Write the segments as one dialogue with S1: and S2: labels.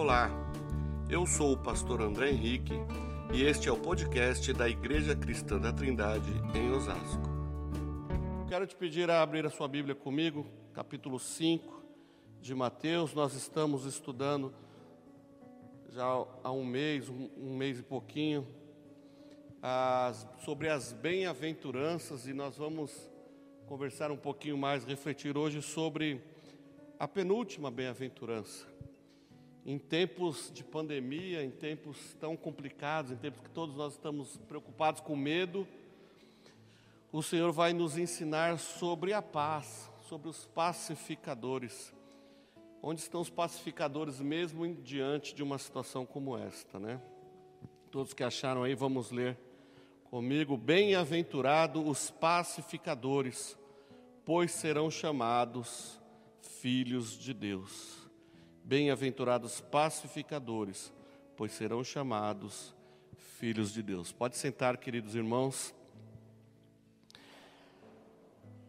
S1: Olá, eu sou o pastor André Henrique e este é o podcast da Igreja Cristã da Trindade em Osasco. Quero te pedir a abrir a sua Bíblia comigo, capítulo 5 de Mateus. Nós estamos estudando já há um mês, um, mês e pouquinho, as, sobre as bem-aventuranças e nós vamos conversar um pouquinho mais, refletir hoje sobre a penúltima bem-aventurança. Em tempos de pandemia, em tempos tão complicados, em tempos que todos nós estamos preocupados com medo, o Senhor vai nos ensinar sobre a paz, sobre os pacificadores. Onde estão os pacificadores mesmo diante de uma situação como esta, né? Todos que acharam aí, vamos ler comigo. Bem-aventurado os pacificadores, pois serão chamados filhos de Deus. Bem-aventurados pacificadores, pois serão chamados filhos de Deus. Pode sentar, queridos irmãos.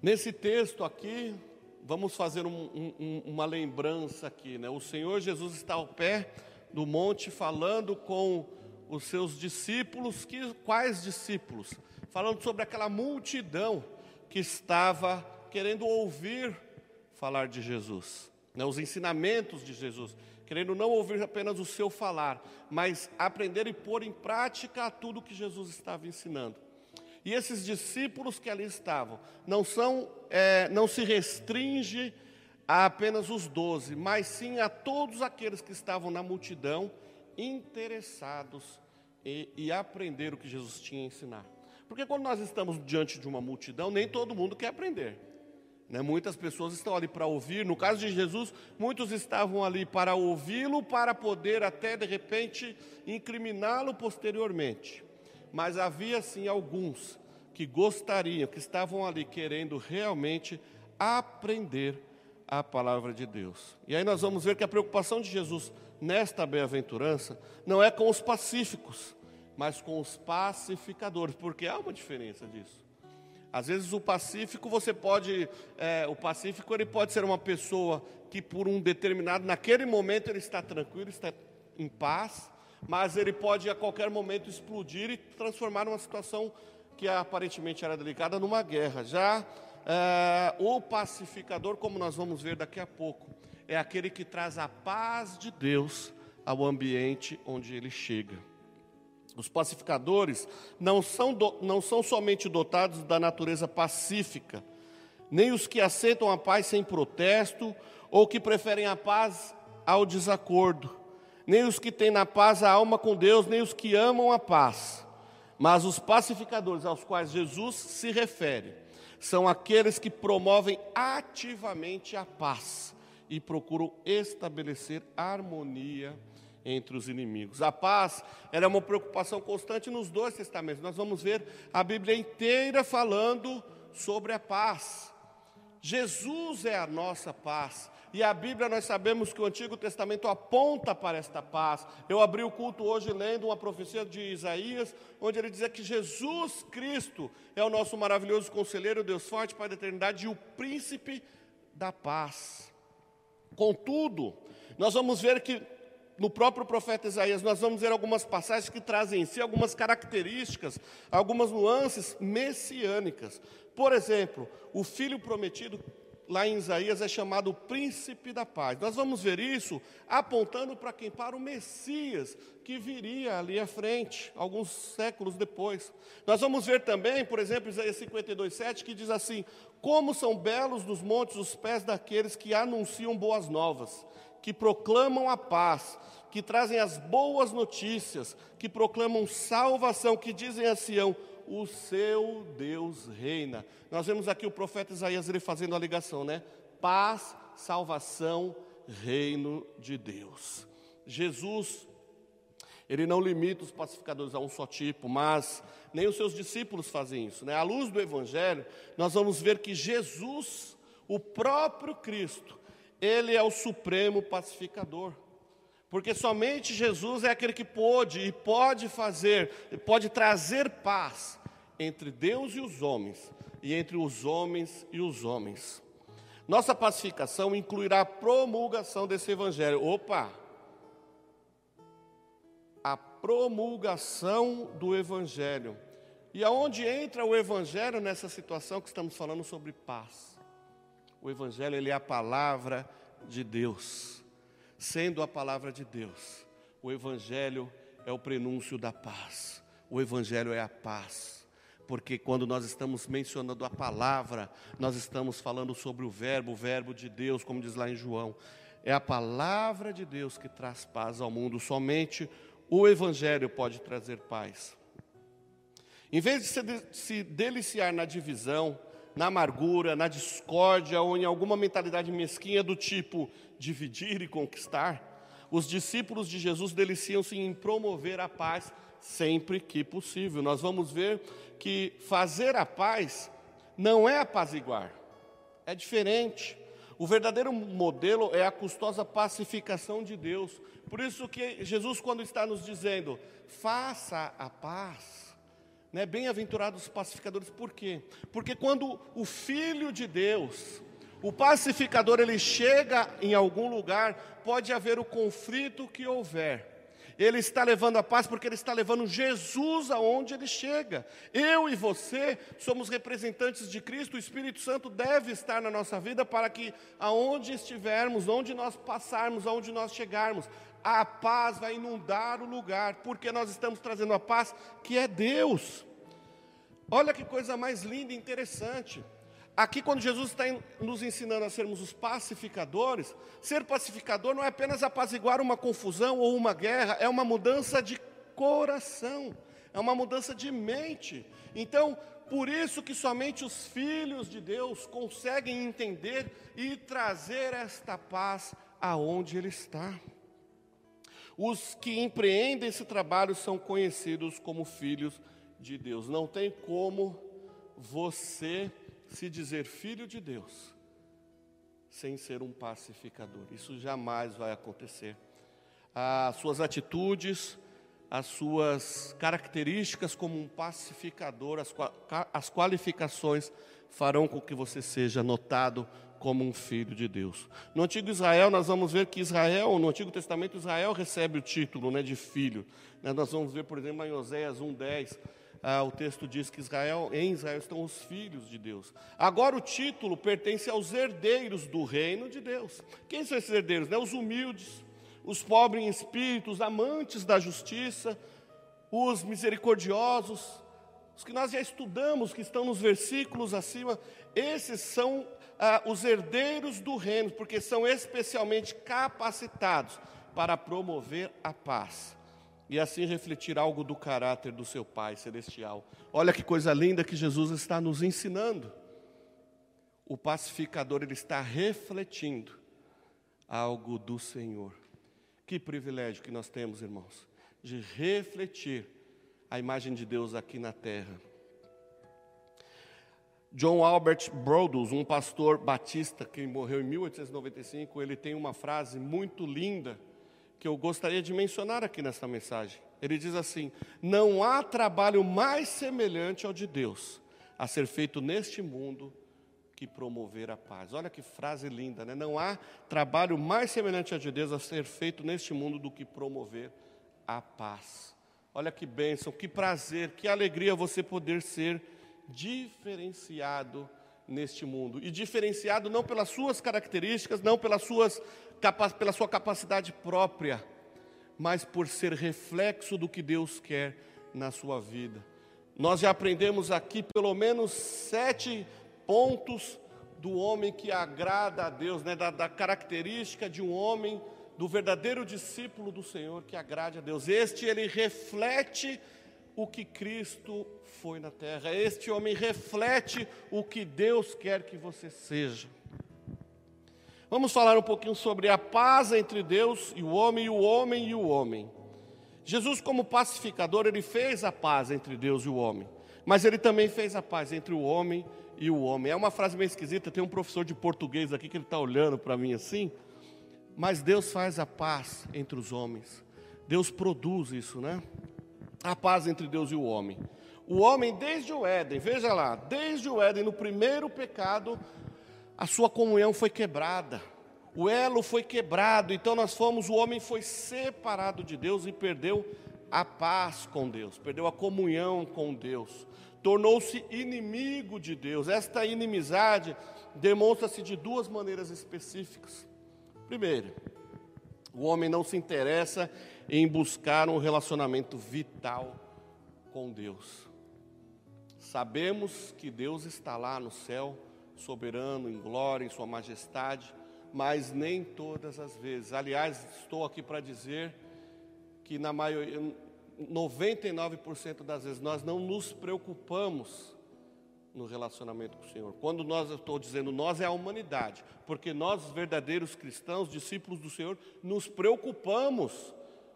S1: Nesse texto aqui, vamos fazer um, um, uma lembrança aqui, né? O Senhor Jesus está ao pé do monte falando com os seus discípulos, que, quais discípulos? Falando sobre aquela multidão que estava querendo ouvir falar de Jesus, né, os ensinamentos de Jesus, querendo não ouvir apenas o seu falar, mas aprender e pôr em prática tudo que Jesus estava ensinando. E esses discípulos que ali estavam, não são, é, não se restringe a apenas os doze, mas sim a todos aqueles que estavam na multidão interessados em, em aprender o que Jesus tinha a ensinar. Porque quando nós estamos diante de uma multidão, nem todo mundo quer aprender. Né? Muitas pessoas estão ali para ouvir. No caso de Jesus, muitos estavam ali para ouvi-lo, para poder até de repente incriminá-lo posteriormente. Mas havia sim alguns que gostariam, que estavam ali querendo realmente aprender a palavra de Deus. E aí nós vamos ver que a preocupação de Jesus nesta bem-aventurança não é com os pacíficos, mas com os pacificadores, porque há uma diferença disso. Às vezes o pacífico você pode, é, o pacífico ele pode ser uma pessoa que por um determinado, naquele momento ele está tranquilo, está em paz, mas ele pode a qualquer momento explodir e transformar uma situação que aparentemente era delicada numa guerra. Já é, o pacificador, como nós vamos ver daqui a pouco, é aquele que traz a paz de Deus ao ambiente onde ele chega. Os pacificadores não são, do, não são somente dotados da natureza pacífica, nem os que aceitam a paz sem protesto, ou que preferem a paz ao desacordo, nem os que têm na paz a alma com Deus, nem os que amam a paz. Mas os pacificadores aos quais Jesus se refere são aqueles que promovem ativamente a paz e procuram estabelecer harmonia entre os inimigos. A paz era uma preocupação constante nos dois testamentos. Nós vamos ver a Bíblia inteira falando sobre a paz. Jesus é a nossa paz. E a Bíblia nós sabemos que o Antigo Testamento aponta para esta paz. Eu abri o culto hoje lendo uma profecia de Isaías, onde ele dizia que Jesus Cristo é o nosso maravilhoso conselheiro, Deus forte para a eternidade e o príncipe da paz. Contudo, nós vamos ver que no próprio profeta Isaías, nós vamos ver algumas passagens que trazem em si algumas características, algumas nuances messiânicas. Por exemplo, o filho prometido, lá em Isaías, é chamado príncipe da paz. Nós vamos ver isso apontando para quem? Para o Messias, que viria ali à frente, alguns séculos depois. Nós vamos ver também, por exemplo, Isaías 52, 7, que diz assim: Como são belos nos montes os pés daqueles que anunciam boas novas que proclamam a paz, que trazem as boas notícias, que proclamam salvação, que dizem a Sião: o seu Deus reina. Nós vemos aqui o profeta Isaías ele fazendo a ligação, né? Paz, salvação, reino de Deus. Jesus, ele não limita os pacificadores a um só tipo, mas nem os seus discípulos fazem isso, né? À luz do Evangelho, nós vamos ver que Jesus, o próprio Cristo, ele é o supremo pacificador. Porque somente Jesus é aquele que pôde e pode fazer, pode trazer paz entre Deus e os homens, e entre os homens e os homens. Nossa pacificação incluirá a promulgação desse evangelho. Opa! a promulgação do Evangelho. E aonde entra o Evangelho nessa situação que estamos falando sobre paz? O Evangelho ele é a palavra de Deus. Sendo a palavra de Deus, o Evangelho é o prenúncio da paz. O Evangelho é a paz. Porque quando nós estamos mencionando a palavra, nós estamos falando sobre o Verbo, o Verbo de Deus, como diz lá em João. É a palavra de Deus que traz paz ao mundo. Somente o Evangelho pode trazer paz. Em vez de se deliciar na divisão, na amargura, na discórdia ou em alguma mentalidade mesquinha do tipo dividir e conquistar, os discípulos de Jesus deliciam-se em promover a paz sempre que possível. Nós vamos ver que fazer a paz não é apaziguar, é diferente. O verdadeiro modelo é a custosa pacificação de Deus. Por isso que Jesus, quando está nos dizendo, faça a paz, né? Bem-aventurados os pacificadores, por quê? Porque quando o Filho de Deus, o pacificador, ele chega em algum lugar, pode haver o conflito que houver. Ele está levando a paz porque ele está levando Jesus aonde ele chega. Eu e você somos representantes de Cristo, o Espírito Santo deve estar na nossa vida para que aonde estivermos, onde nós passarmos, aonde nós chegarmos, a paz vai inundar o lugar, porque nós estamos trazendo a paz que é Deus. Olha que coisa mais linda e interessante. Aqui, quando Jesus está nos ensinando a sermos os pacificadores, ser pacificador não é apenas apaziguar uma confusão ou uma guerra, é uma mudança de coração, é uma mudança de mente. Então, por isso que somente os filhos de Deus conseguem entender e trazer esta paz aonde Ele está. Os que empreendem esse trabalho são conhecidos como filhos de Deus. Não tem como você se dizer filho de Deus sem ser um pacificador. Isso jamais vai acontecer. As suas atitudes, as suas características como um pacificador, as, as qualificações farão com que você seja notado como um filho de Deus. No antigo Israel, nós vamos ver que Israel, no Antigo Testamento, Israel recebe o título né, de filho. Né, nós vamos ver, por exemplo, em Oséias 1,10, ah, o texto diz que Israel, em Israel estão os filhos de Deus. Agora o título pertence aos herdeiros do reino de Deus. Quem são esses herdeiros? Né? Os humildes, os pobres em espírito, os amantes da justiça, os misericordiosos, os que nós já estudamos, que estão nos versículos acima, esses são ah, os herdeiros do reino, porque são especialmente capacitados para promover a paz e assim refletir algo do caráter do seu Pai celestial. Olha que coisa linda que Jesus está nos ensinando. O pacificador ele está refletindo algo do Senhor. Que privilégio que nós temos, irmãos, de refletir a imagem de Deus aqui na terra. John Albert Brodus, um pastor batista que morreu em 1895, ele tem uma frase muito linda que eu gostaria de mencionar aqui nessa mensagem. Ele diz assim: Não há trabalho mais semelhante ao de Deus a ser feito neste mundo que promover a paz. Olha que frase linda, né? Não há trabalho mais semelhante ao de Deus a ser feito neste mundo do que promover a paz. Olha que bênção, que prazer, que alegria você poder ser diferenciado neste mundo. E diferenciado não pelas suas características, não pelas suas, pela sua capacidade própria, mas por ser reflexo do que Deus quer na sua vida. Nós já aprendemos aqui pelo menos sete pontos do homem que agrada a Deus, né? da, da característica de um homem, do verdadeiro discípulo do Senhor que agrade a Deus. Este ele reflete o que Cristo foi na terra. Este homem reflete o que Deus quer que você seja. Vamos falar um pouquinho sobre a paz entre Deus e o homem, e o homem e o homem. Jesus, como pacificador, ele fez a paz entre Deus e o homem, mas ele também fez a paz entre o homem e o homem. É uma frase meio esquisita, tem um professor de português aqui que ele está olhando para mim assim, mas Deus faz a paz entre os homens, Deus produz isso, né? A paz entre Deus e o homem. O homem, desde o Éden, veja lá, desde o Éden, no primeiro pecado, a sua comunhão foi quebrada. O elo foi quebrado, então nós fomos, o homem foi separado de Deus e perdeu a paz com Deus, perdeu a comunhão com Deus, tornou-se inimigo de Deus. Esta inimizade demonstra-se de duas maneiras específicas. Primeiro, o homem não se interessa em buscar um relacionamento vital com Deus. Sabemos que Deus está lá no céu, soberano, em glória, em Sua majestade, mas nem todas as vezes. Aliás, estou aqui para dizer que na maioria, 99% das vezes nós não nos preocupamos no relacionamento com o Senhor. Quando nós, eu estou dizendo nós, é a humanidade, porque nós, verdadeiros cristãos, discípulos do Senhor, nos preocupamos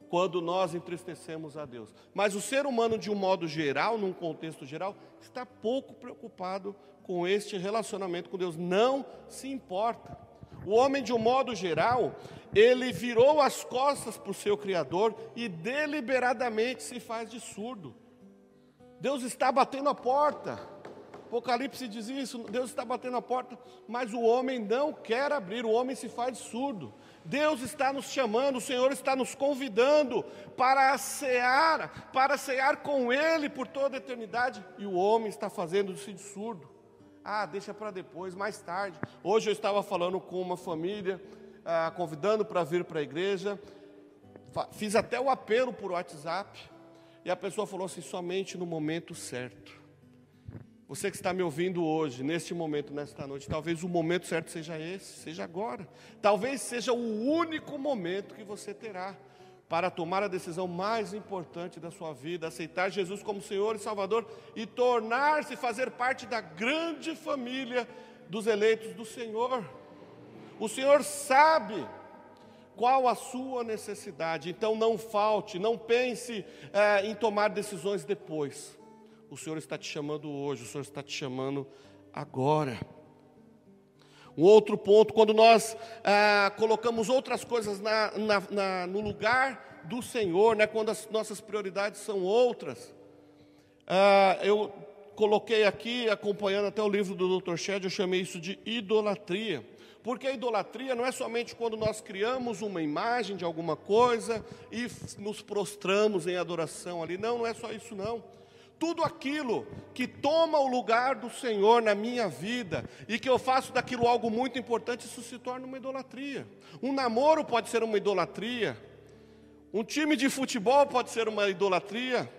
S1: quando nós entristecemos a Deus. Mas o ser humano, de um modo geral, num contexto geral, está pouco preocupado com este relacionamento com Deus, não se importa. O homem, de um modo geral, ele virou as costas para o seu Criador e deliberadamente se faz de surdo. Deus está batendo a porta. Apocalipse diz isso, Deus está batendo a porta, mas o homem não quer abrir, o homem se faz surdo. Deus está nos chamando, o Senhor está nos convidando para cear, para cear com Ele por toda a eternidade, e o homem está fazendo-se de surdo. Ah, deixa para depois, mais tarde. Hoje eu estava falando com uma família, ah, convidando para vir para a igreja, fiz até o apelo por WhatsApp, e a pessoa falou assim: somente no momento certo. Você que está me ouvindo hoje, neste momento, nesta noite, talvez o momento certo seja esse, seja agora. Talvez seja o único momento que você terá para tomar a decisão mais importante da sua vida, aceitar Jesus como Senhor e Salvador e tornar-se, fazer parte da grande família dos eleitos do Senhor. O Senhor sabe qual a sua necessidade, então não falte, não pense é, em tomar decisões depois. O Senhor está te chamando hoje, o Senhor está te chamando agora. Um outro ponto, quando nós ah, colocamos outras coisas na, na, na, no lugar do Senhor, né, quando as nossas prioridades são outras. Ah, eu coloquei aqui, acompanhando até o livro do Dr. Shed, eu chamei isso de idolatria. Porque a idolatria não é somente quando nós criamos uma imagem de alguma coisa e nos prostramos em adoração ali. Não, não é só isso não tudo aquilo que toma o lugar do Senhor na minha vida e que eu faço daquilo algo muito importante, isso se torna uma idolatria. Um namoro pode ser uma idolatria, um time de futebol pode ser uma idolatria.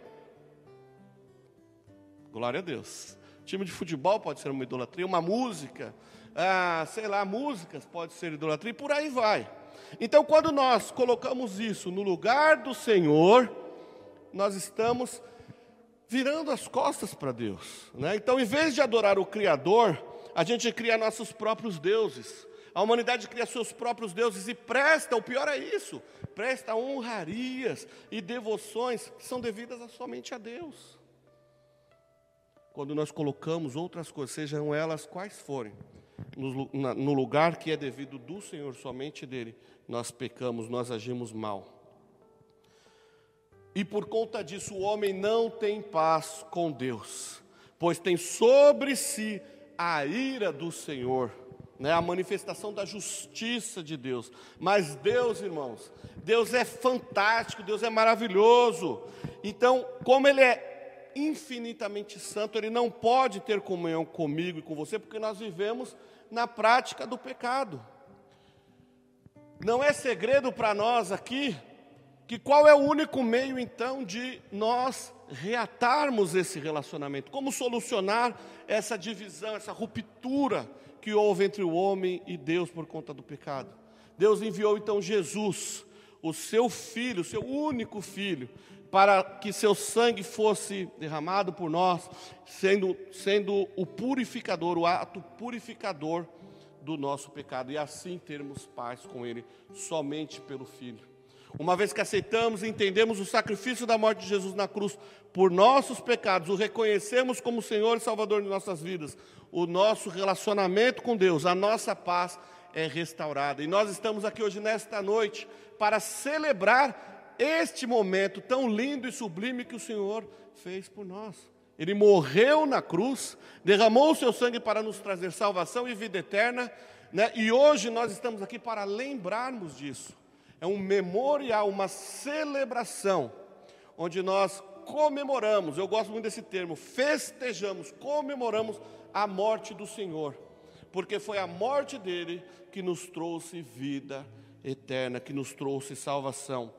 S1: Glória a Deus. time de futebol pode ser uma idolatria, uma música, ah, sei lá, músicas pode ser idolatria e por aí vai. Então, quando nós colocamos isso no lugar do Senhor, nós estamos virando as costas para Deus. Né? Então, em vez de adorar o Criador, a gente cria nossos próprios deuses. A humanidade cria seus próprios deuses e presta, o pior é isso, presta honrarias e devoções que são devidas somente a Deus. Quando nós colocamos outras coisas, sejam elas quais forem, no, no lugar que é devido do Senhor, somente dele, nós pecamos, nós agimos mal. E por conta disso o homem não tem paz com Deus, pois tem sobre si a ira do Senhor, né, a manifestação da justiça de Deus. Mas Deus, irmãos, Deus é fantástico, Deus é maravilhoso. Então, como Ele é infinitamente santo, Ele não pode ter comunhão comigo e com você, porque nós vivemos na prática do pecado. Não é segredo para nós aqui que qual é o único meio então de nós reatarmos esse relacionamento? Como solucionar essa divisão, essa ruptura que houve entre o homem e Deus por conta do pecado? Deus enviou então Jesus, o seu filho, o seu único filho, para que seu sangue fosse derramado por nós, sendo, sendo o purificador, o ato purificador do nosso pecado, e assim termos paz com Ele, somente pelo Filho. Uma vez que aceitamos e entendemos o sacrifício da morte de Jesus na cruz por nossos pecados, o reconhecemos como Senhor e Salvador de nossas vidas, o nosso relacionamento com Deus, a nossa paz é restaurada. E nós estamos aqui hoje, nesta noite, para celebrar este momento tão lindo e sublime que o Senhor fez por nós. Ele morreu na cruz, derramou o seu sangue para nos trazer salvação e vida eterna Né? E hoje nós estamos aqui para lembrarmos disso. É um memorial, uma celebração, onde nós comemoramos, eu gosto muito desse termo, festejamos, comemoramos a morte do Senhor, porque foi a morte dele que nos trouxe vida eterna, que nos trouxe salvação.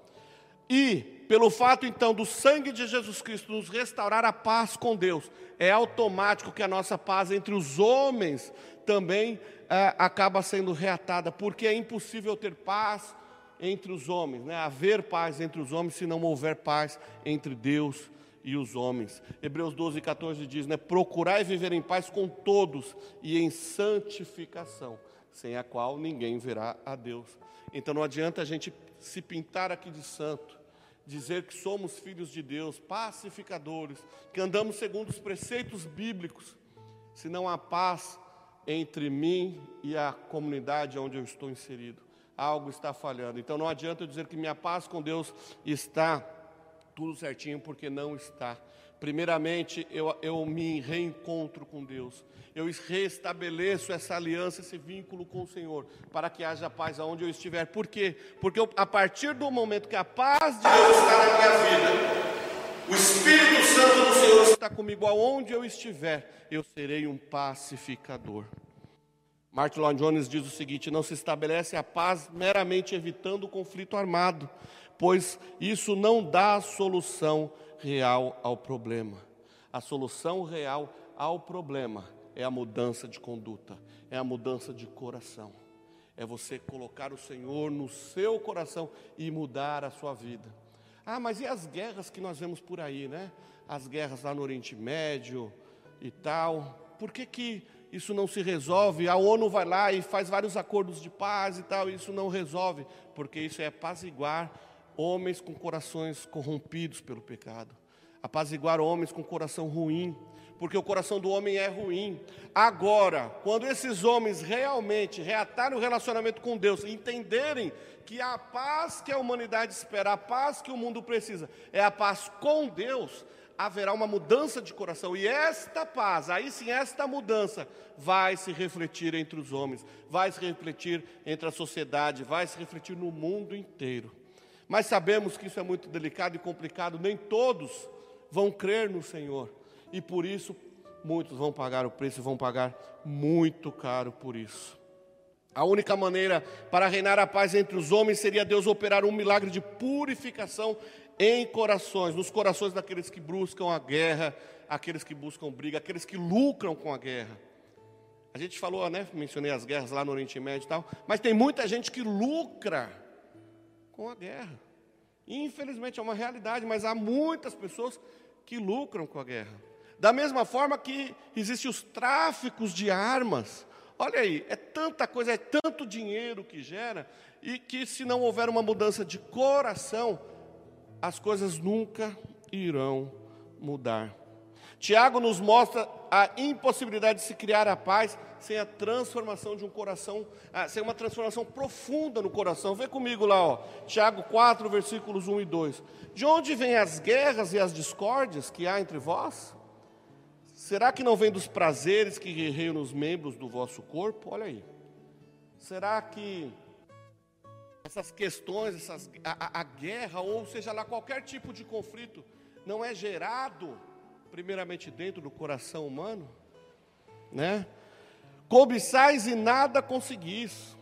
S1: E, pelo fato então do sangue de Jesus Cristo nos restaurar a paz com Deus, é automático que a nossa paz entre os homens também é, acaba sendo reatada, porque é impossível ter paz entre os homens, né? haver paz entre os homens se não houver paz entre Deus e os homens. Hebreus 12, 14 diz, né? Procurai viver em paz com todos e em santificação, sem a qual ninguém verá a Deus. Então não adianta a gente se pintar aqui de santo, dizer que somos filhos de Deus, pacificadores, que andamos segundo os preceitos bíblicos, se não há paz entre mim e a comunidade onde eu estou inserido. Algo está falhando. Então não adianta eu dizer que minha paz com Deus está tudo certinho, porque não está. Primeiramente, eu, eu me reencontro com Deus. Eu restabeleço essa aliança, esse vínculo com o Senhor, para que haja paz aonde eu estiver. Por quê? Porque eu, a partir do momento que a paz de Deus está na minha vida, o Espírito Santo do Senhor está comigo aonde eu estiver, eu serei um pacificador. Martin Lloyd Jones diz o seguinte: não se estabelece a paz meramente evitando o conflito armado, pois isso não dá solução real ao problema. A solução real ao problema é a mudança de conduta, é a mudança de coração. É você colocar o Senhor no seu coração e mudar a sua vida. Ah, mas e as guerras que nós vemos por aí, né? As guerras lá no Oriente Médio e tal. Por que, que isso não se resolve? A ONU vai lá e faz vários acordos de paz e tal, isso não resolve, porque isso é apaziguar homens com corações corrompidos pelo pecado, apaziguar homens com coração ruim, porque o coração do homem é ruim. Agora, quando esses homens realmente reatarem o relacionamento com Deus, entenderem que a paz que a humanidade espera, a paz que o mundo precisa, é a paz com Deus, haverá uma mudança de coração, e esta paz, aí sim, esta mudança, vai se refletir entre os homens, vai se refletir entre a sociedade, vai se refletir no mundo inteiro. Mas sabemos que isso é muito delicado e complicado, nem todos vão crer no Senhor. E por isso, muitos vão pagar o preço vão pagar muito caro por isso. A única maneira para reinar a paz entre os homens seria Deus operar um milagre de purificação em corações, nos corações daqueles que buscam a guerra, aqueles que buscam briga, aqueles que lucram com a guerra. A gente falou, né? Mencionei as guerras lá no Oriente Médio e tal, mas tem muita gente que lucra com a guerra. Infelizmente é uma realidade, mas há muitas pessoas que lucram com a guerra. Da mesma forma que existem os tráficos de armas. Olha aí, é tanta coisa, é tanto dinheiro que gera, e que se não houver uma mudança de coração, as coisas nunca irão mudar. Tiago nos mostra a impossibilidade de se criar a paz sem a transformação de um coração, ah, sem uma transformação profunda no coração. Vê comigo lá, ó, Tiago 4, versículos 1 e 2. De onde vêm as guerras e as discórdias que há entre vós? Será que não vem dos prazeres que guerreiam nos membros do vosso corpo? Olha aí. Será que essas questões, essas, a, a guerra, ou seja lá qualquer tipo de conflito, não é gerado primeiramente dentro do coração humano, né? Cobiçais e nada conseguis,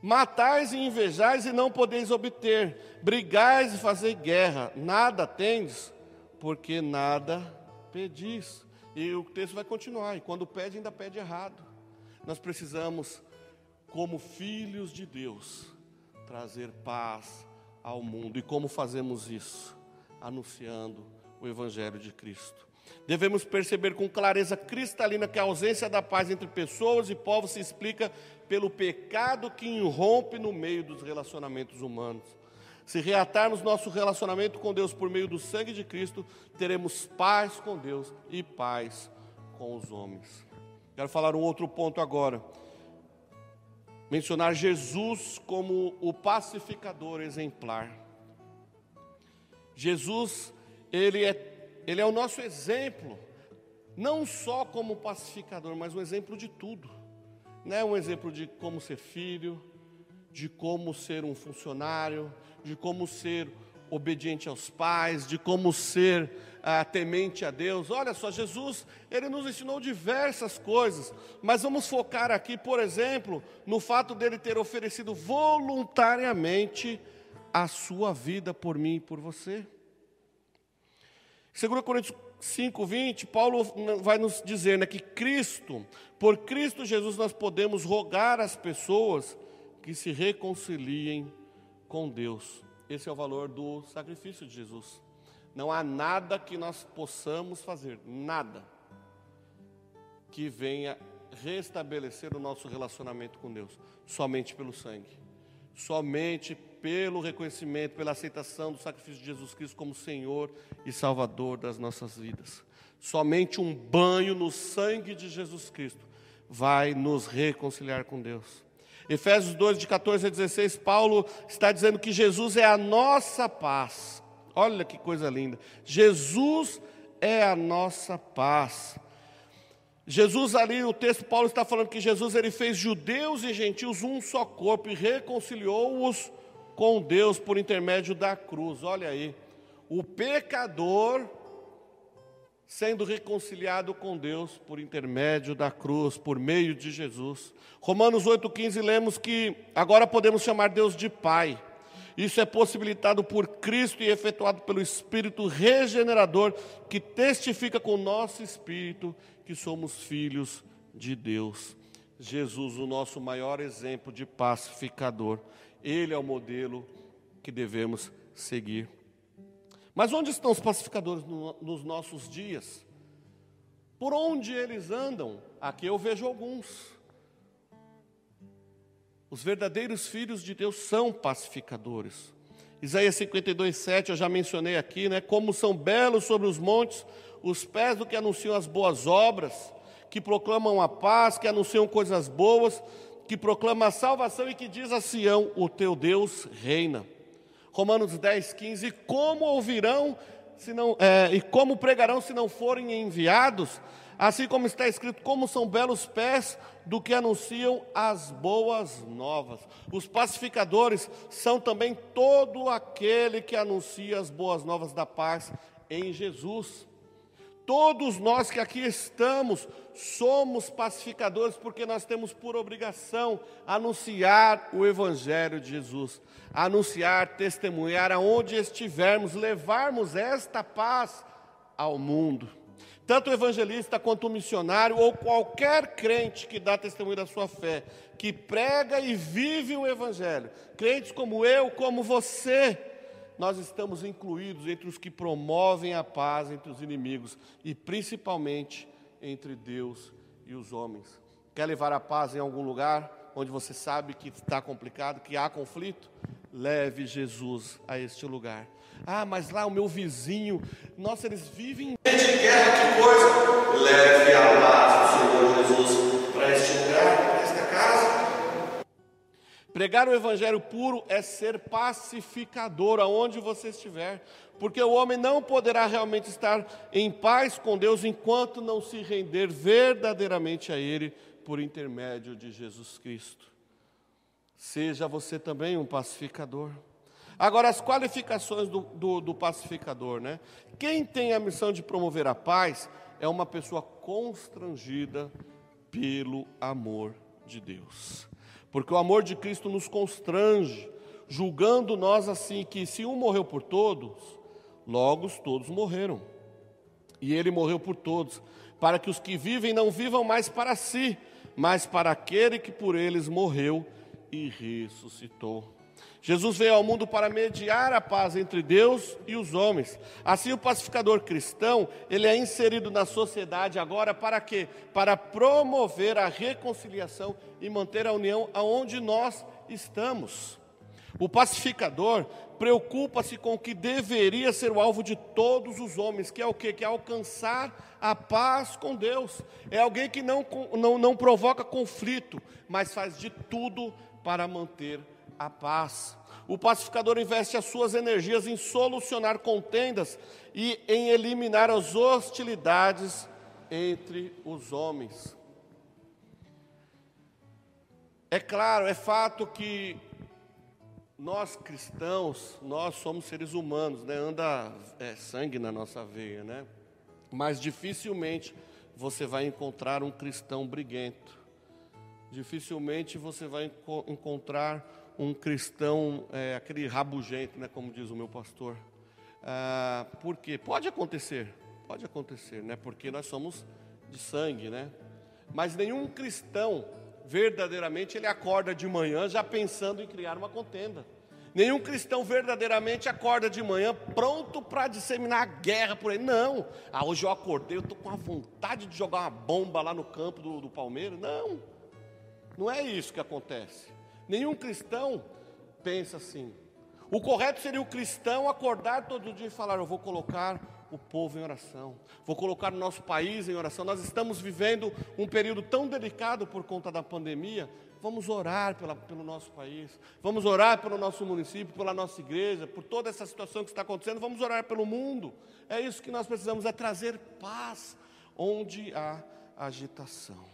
S1: matais e invejais e não podeis obter, brigais e fazeis guerra, nada tendes, porque nada pedis. E o texto vai continuar, e quando pede, ainda pede errado. Nós precisamos, como filhos de Deus, trazer paz ao mundo. E como fazemos isso? Anunciando o Evangelho de Cristo. Devemos perceber com clareza cristalina que a ausência da paz entre pessoas e povos se explica pelo pecado que irrompe no meio dos relacionamentos humanos. Se reatarmos nosso relacionamento com Deus por meio do sangue de Cristo, teremos paz com Deus e paz com os homens. Quero falar um outro ponto agora. Mencionar Jesus como o pacificador exemplar. Jesus, ele é ele é o nosso exemplo, não só como pacificador, mas um exemplo de tudo. né, um exemplo de como ser filho, de como ser um funcionário, de como ser obediente aos pais, de como ser ah, temente a Deus. Olha só, Jesus, ele nos ensinou diversas coisas, mas vamos focar aqui, por exemplo, no fato dele ter oferecido voluntariamente a sua vida por mim e por você. 2 Coríntios 5:20, Paulo vai nos dizer né, que Cristo, por Cristo Jesus, nós podemos rogar às pessoas que se reconciliem com Deus. Esse é o valor do sacrifício de Jesus. Não há nada que nós possamos fazer, nada, que venha restabelecer o nosso relacionamento com Deus, somente pelo sangue, somente pelo reconhecimento, pela aceitação do sacrifício de Jesus Cristo como Senhor e Salvador das nossas vidas. Somente um banho no sangue de Jesus Cristo vai nos reconciliar com Deus. Efésios 2, de 14 a 16, Paulo está dizendo que Jesus é a nossa paz. Olha que coisa linda. Jesus é a nossa paz. Jesus ali, o texto Paulo está falando que Jesus ele fez judeus e gentios um só corpo e reconciliou-os com Deus por intermédio da cruz. Olha aí, o pecador sendo reconciliado com Deus por intermédio da cruz, por meio de Jesus. Romanos 8,15 lemos que agora podemos chamar Deus de Pai. Isso é possibilitado por Cristo e efetuado pelo Espírito regenerador, que testifica com o nosso espírito que somos filhos de Deus. Jesus, o nosso maior exemplo de pacificador. Ele é o modelo que devemos seguir. Mas onde estão os pacificadores no, nos nossos dias? Por onde eles andam? Aqui eu vejo alguns. Os verdadeiros filhos de Deus são pacificadores. Isaías 52, 7, eu já mencionei aqui, né? Como são belos sobre os montes os pés do que anunciam as boas obras, que proclamam a paz, que anunciam coisas boas, que proclama a salvação e que diz a Sião: O teu Deus reina. Romanos 10, 15: Como ouvirão se não, é, e como pregarão se não forem enviados? Assim como está escrito, como são belos pés do que anunciam as boas novas. Os pacificadores são também todo aquele que anuncia as boas novas da paz em Jesus. Todos nós que aqui estamos somos pacificadores porque nós temos por obrigação anunciar o Evangelho de Jesus, anunciar, testemunhar aonde estivermos, levarmos esta paz ao mundo. Tanto o evangelista quanto o missionário ou qualquer crente que dá testemunho da sua fé, que prega e vive o Evangelho, crentes como eu, como você, nós estamos incluídos entre os que promovem a paz entre os inimigos e principalmente entre Deus e os homens. Quer levar a paz em algum lugar onde você sabe que está complicado, que há conflito? Leve Jesus a este lugar. Ah, mas lá o meu vizinho, nossa, eles vivem Leve a paz do Senhor Jesus para este lugar, para esta casa. Pregar o evangelho puro é ser pacificador aonde você estiver, porque o homem não poderá realmente estar em paz com Deus enquanto não se render verdadeiramente a Ele por intermédio de Jesus Cristo. Seja você também um pacificador. Agora, as qualificações do, do, do pacificador, né? Quem tem a missão de promover a paz é uma pessoa constrangida pelo amor de Deus. Porque o amor de Cristo nos constrange, julgando nós assim que se um morreu por todos, logo todos morreram. E ele morreu por todos, para que os que vivem não vivam mais para si, mas para aquele que por eles morreu e ressuscitou. Jesus veio ao mundo para mediar a paz entre Deus e os homens. Assim, o pacificador cristão, ele é inserido na sociedade agora para quê? Para promover a reconciliação e manter a união aonde nós estamos. O pacificador preocupa-se com o que deveria ser o alvo de todos os homens, que é o quê? Que é alcançar a paz com Deus. É alguém que não, não, não provoca conflito, mas faz de tudo para manter a paz. O pacificador investe as suas energias em solucionar contendas e em eliminar as hostilidades entre os homens. É claro, é fato que nós cristãos, nós somos seres humanos, né? Anda é, sangue na nossa veia, né? Mas dificilmente você vai encontrar um cristão briguento. Dificilmente você vai enco encontrar um cristão, é, aquele rabugento, né? Como diz o meu pastor. Ah, por quê? Pode acontecer, pode acontecer, né? Porque nós somos de sangue, né? Mas nenhum cristão verdadeiramente ele acorda de manhã já pensando em criar uma contenda. Nenhum cristão verdadeiramente acorda de manhã pronto para disseminar guerra por aí. Não. Ah, hoje eu acordei, eu estou com a vontade de jogar uma bomba lá no campo do, do Palmeiras. Não. Não é isso que acontece. Nenhum cristão pensa assim. O correto seria o cristão acordar todo dia e falar: Eu vou colocar o povo em oração, vou colocar o nosso país em oração. Nós estamos vivendo um período tão delicado por conta da pandemia. Vamos orar pela, pelo nosso país, vamos orar pelo nosso município, pela nossa igreja, por toda essa situação que está acontecendo. Vamos orar pelo mundo. É isso que nós precisamos: é trazer paz onde há agitação.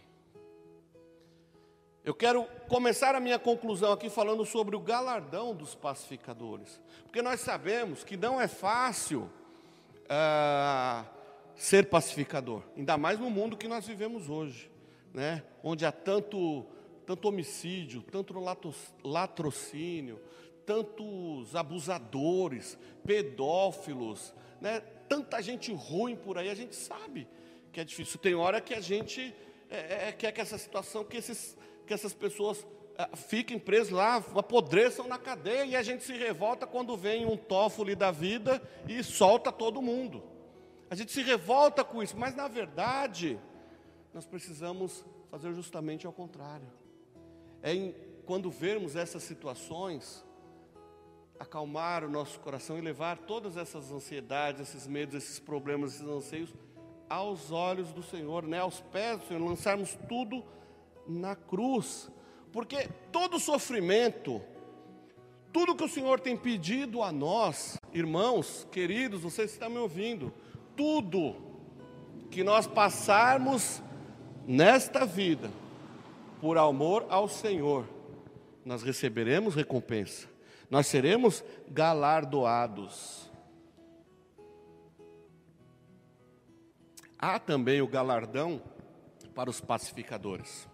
S1: Eu quero começar a minha conclusão aqui falando sobre o galardão dos pacificadores, porque nós sabemos que não é fácil uh, ser pacificador, ainda mais no mundo que nós vivemos hoje, né? onde há tanto, tanto homicídio, tanto latrocínio, tantos abusadores, pedófilos, né? tanta gente ruim por aí, a gente sabe que é difícil. Tem hora que a gente é, é, quer que essa situação, que, esses, que essas pessoas é, fiquem presas lá, apodreçam na cadeia, e a gente se revolta quando vem um Toffoli da vida e solta todo mundo. A gente se revolta com isso, mas na verdade, nós precisamos fazer justamente ao contrário. É em, quando vermos essas situações, acalmar o nosso coração e levar todas essas ansiedades, esses medos, esses problemas, esses anseios aos olhos do Senhor, né? aos pés do Senhor, lançarmos tudo na cruz, porque todo sofrimento, tudo que o Senhor tem pedido a nós, irmãos, queridos, vocês estão me ouvindo, tudo que nós passarmos nesta vida, por amor ao Senhor, nós receberemos recompensa, nós seremos galardoados. Há também o galardão para os pacificadores.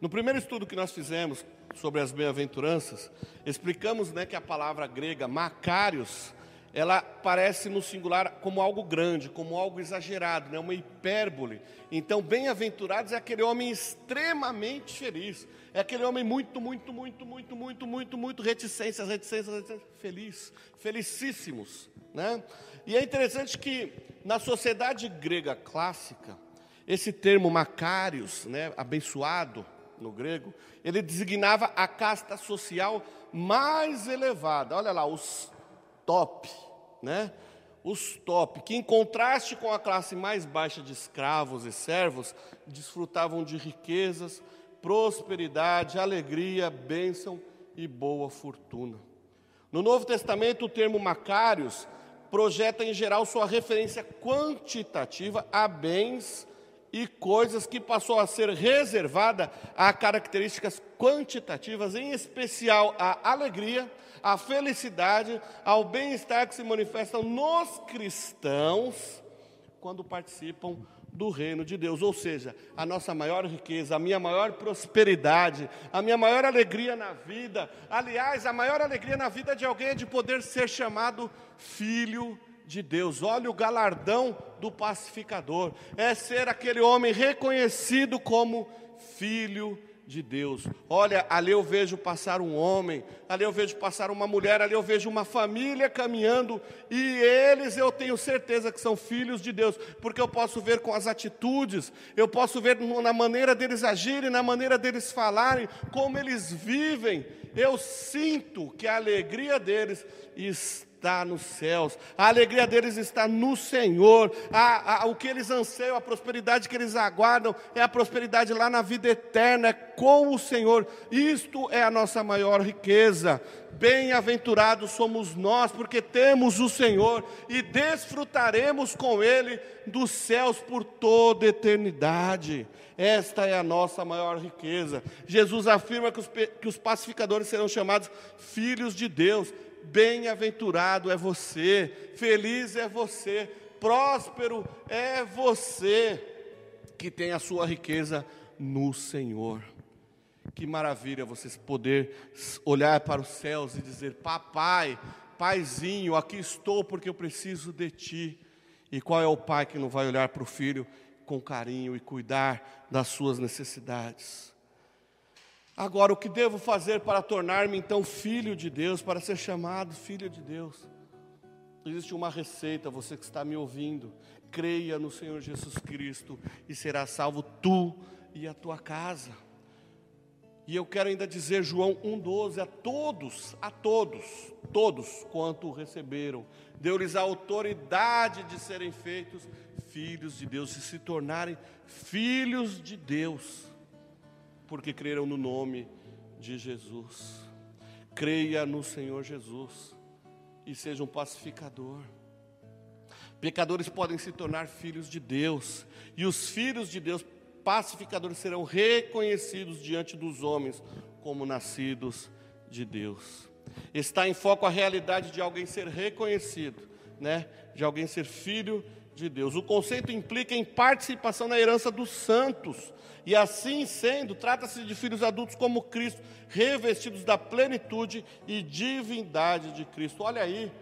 S1: No primeiro estudo que nós fizemos sobre as bem-aventuranças, explicamos né, que a palavra grega macários, ela parece no singular como algo grande, como algo exagerado, né, uma hipérbole. Então, bem-aventurados é aquele homem extremamente feliz, é aquele homem muito, muito, muito, muito, muito, muito, muito reticências, reticências, reticências feliz, felicíssimos, né? E é interessante que na sociedade grega clássica, esse termo macários, né, abençoado no grego, ele designava a casta social mais elevada. Olha lá, os top, né? Os top, que em contraste com a classe mais baixa de escravos e servos, desfrutavam de riquezas, prosperidade, alegria, bênção e boa fortuna. No Novo Testamento, o termo macários projeta em geral sua referência quantitativa a bens e coisas que passou a ser reservada a características quantitativas, em especial a alegria, a felicidade, ao bem-estar que se manifestam nos cristãos quando participam do reino de Deus, ou seja, a nossa maior riqueza, a minha maior prosperidade, a minha maior alegria na vida. Aliás, a maior alegria na vida de alguém é de poder ser chamado filho de Deus. Olha o galardão do pacificador, é ser aquele homem reconhecido como filho de Deus. Olha, ali eu vejo passar um homem, ali eu vejo passar uma mulher, ali eu vejo uma família caminhando, e eles eu tenho certeza que são filhos de Deus, porque eu posso ver com as atitudes, eu posso ver na maneira deles agirem, na maneira deles falarem, como eles vivem. Eu sinto que a alegria deles está está nos céus, a alegria deles está no Senhor, a, a, o que eles anseiam, a prosperidade que eles aguardam, é a prosperidade lá na vida eterna, é com o Senhor. Isto é a nossa maior riqueza. Bem-aventurados somos nós, porque temos o Senhor e desfrutaremos com Ele dos céus por toda eternidade. Esta é a nossa maior riqueza. Jesus afirma que os, que os pacificadores serão chamados filhos de Deus. Bem-aventurado é você, feliz é você, próspero é você que tem a sua riqueza no Senhor. Que maravilha vocês poder olhar para os céus e dizer: Papai, Paizinho, aqui estou porque eu preciso de Ti. E qual é o pai que não vai olhar para o filho com carinho e cuidar das suas necessidades? Agora, o que devo fazer para tornar-me então filho de Deus, para ser chamado filho de Deus? Existe uma receita, você que está me ouvindo. Creia no Senhor Jesus Cristo e será salvo tu e a tua casa. E eu quero ainda dizer, João 1,12, a todos, a todos, todos quanto receberam, deu-lhes a autoridade de serem feitos filhos de Deus, de se tornarem filhos de Deus, porque creram no nome de Jesus. Creia no Senhor Jesus e seja um pacificador. Pecadores podem se tornar filhos de Deus, e os filhos de Deus pacificadores serão reconhecidos diante dos homens como nascidos de Deus. Está em foco a realidade de alguém ser reconhecido, né? De alguém ser filho de Deus. O conceito implica em participação na herança dos santos. E assim sendo, trata-se de filhos adultos como Cristo, revestidos da plenitude e divindade de Cristo. Olha aí,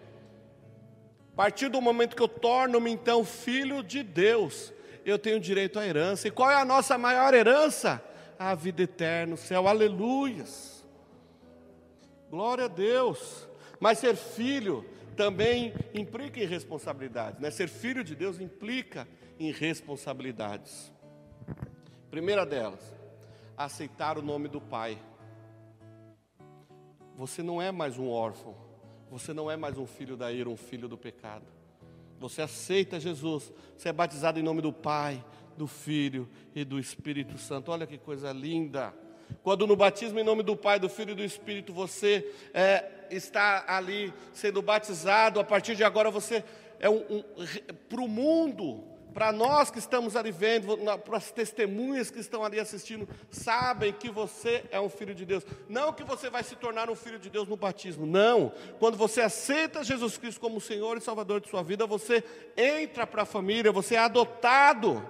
S1: a partir do momento que eu torno-me então filho de Deus, eu tenho direito à herança. E qual é a nossa maior herança? A vida eterna, o céu, aleluias. Glória a Deus. Mas ser filho também implica em responsabilidades, né? Ser filho de Deus implica em responsabilidades. Primeira delas, aceitar o nome do Pai. Você não é mais um órfão, você não é mais um filho da ira, um filho do pecado. Você aceita Jesus, você é batizado em nome do Pai, do Filho e do Espírito Santo. Olha que coisa linda. Quando no batismo em nome do Pai, do Filho e do Espírito você é, está ali sendo batizado, a partir de agora você é um, um para o mundo para nós que estamos ali vendo, para as testemunhas que estão ali assistindo, sabem que você é um filho de Deus. Não que você vai se tornar um filho de Deus no batismo, não. Quando você aceita Jesus Cristo como Senhor e Salvador de sua vida, você entra para a família, você é adotado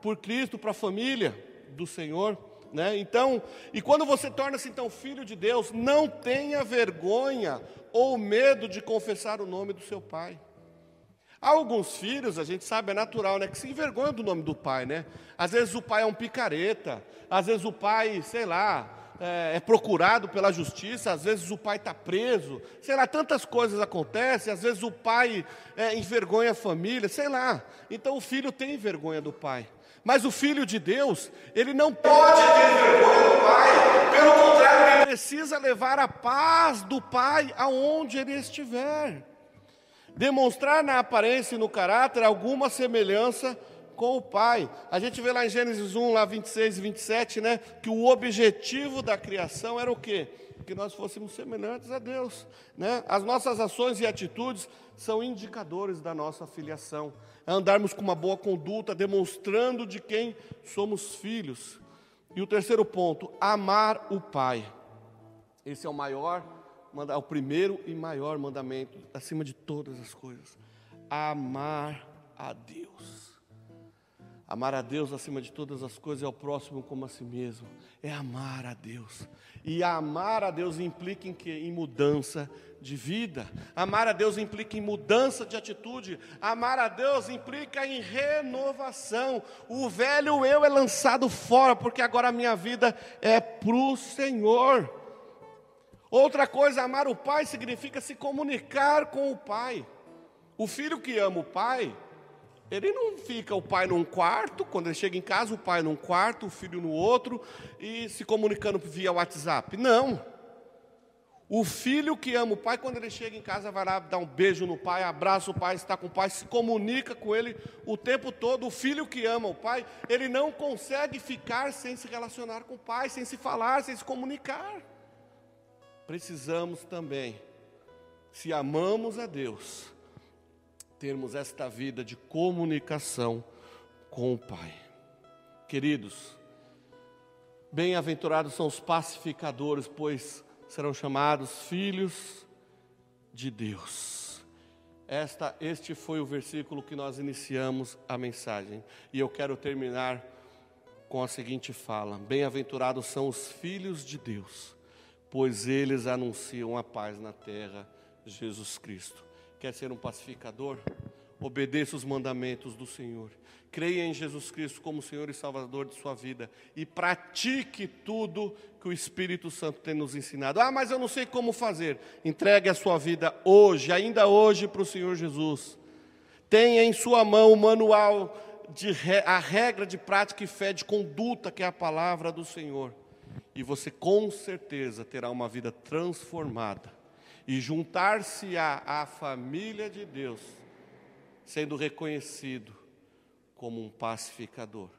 S1: por Cristo para a família do Senhor. Né? Então, e quando você torna-se então filho de Deus, não tenha vergonha ou medo de confessar o nome do seu pai. Há alguns filhos, a gente sabe, é natural, né? Que se envergonham do nome do pai, né? Às vezes o pai é um picareta, às vezes o pai, sei lá, é, é procurado pela justiça, às vezes o pai está preso, sei lá, tantas coisas acontecem, às vezes o pai é, envergonha a família, sei lá. Então o filho tem vergonha do pai. Mas o filho de Deus, ele não pode ter vergonha do pai, pelo contrário, ele precisa levar a paz do pai aonde ele estiver demonstrar na aparência e no caráter alguma semelhança com o Pai. A gente vê lá em Gênesis 1, lá 26 e 27, né, que o objetivo da criação era o quê? Que nós fôssemos semelhantes a Deus, né? As nossas ações e atitudes são indicadores da nossa filiação. É andarmos com uma boa conduta, demonstrando de quem somos filhos. E o terceiro ponto, amar o Pai. Esse é o maior o primeiro e maior mandamento, acima de todas as coisas: amar a Deus. Amar a Deus acima de todas as coisas é o próximo como a si mesmo. É amar a Deus. E amar a Deus implica em que? Em mudança de vida. Amar a Deus implica em mudança de atitude. Amar a Deus implica em renovação. O velho eu é lançado fora, porque agora a minha vida é para o Senhor. Outra coisa, amar o pai significa se comunicar com o pai. O filho que ama o pai, ele não fica o pai num quarto, quando ele chega em casa, o pai num quarto, o filho no outro, e se comunicando via WhatsApp. Não. O filho que ama o pai, quando ele chega em casa, vai lá dar um beijo no pai, abraça o pai, está com o pai, se comunica com ele o tempo todo. O filho que ama o pai, ele não consegue ficar sem se relacionar com o pai, sem se falar, sem se comunicar. Precisamos também, se amamos a Deus, termos esta vida de comunicação com o pai. Queridos, bem-aventurados são os pacificadores, pois serão chamados filhos de Deus. Esta, este foi o versículo que nós iniciamos a mensagem. E eu quero terminar com a seguinte fala: Bem-aventurados são os filhos de Deus, pois eles anunciam a paz na terra, Jesus Cristo. Quer ser um pacificador? Obedeça os mandamentos do Senhor. Creia em Jesus Cristo como Senhor e Salvador de sua vida e pratique tudo que o Espírito Santo tem nos ensinado. Ah, mas eu não sei como fazer. Entregue a sua vida hoje, ainda hoje, para o Senhor Jesus. Tenha em sua mão o manual de a regra de prática e fé de conduta, que é a palavra do Senhor. E você com certeza terá uma vida transformada. E juntar-se à família de Deus, sendo reconhecido como um pacificador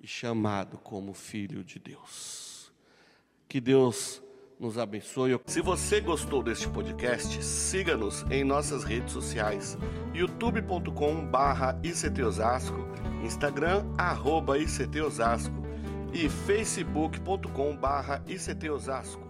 S1: e chamado como filho de Deus. Que Deus nos abençoe. Se você gostou deste podcast, siga-nos em nossas redes sociais: youtube.com/ictosasco, Instagram arroba @ictosasco e facebook.com/ictosasco.